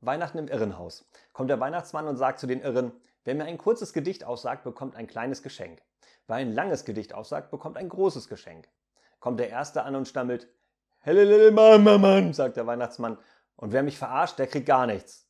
Weihnachten im Irrenhaus. Kommt der Weihnachtsmann und sagt zu den Irren, wer mir ein kurzes Gedicht aussagt, bekommt ein kleines Geschenk. Wer ein langes Gedicht aussagt, bekommt ein großes Geschenk. Kommt der Erste an und stammelt, Helle Mann, Mann, Mann, sagt der Weihnachtsmann, und wer mich verarscht, der kriegt gar nichts.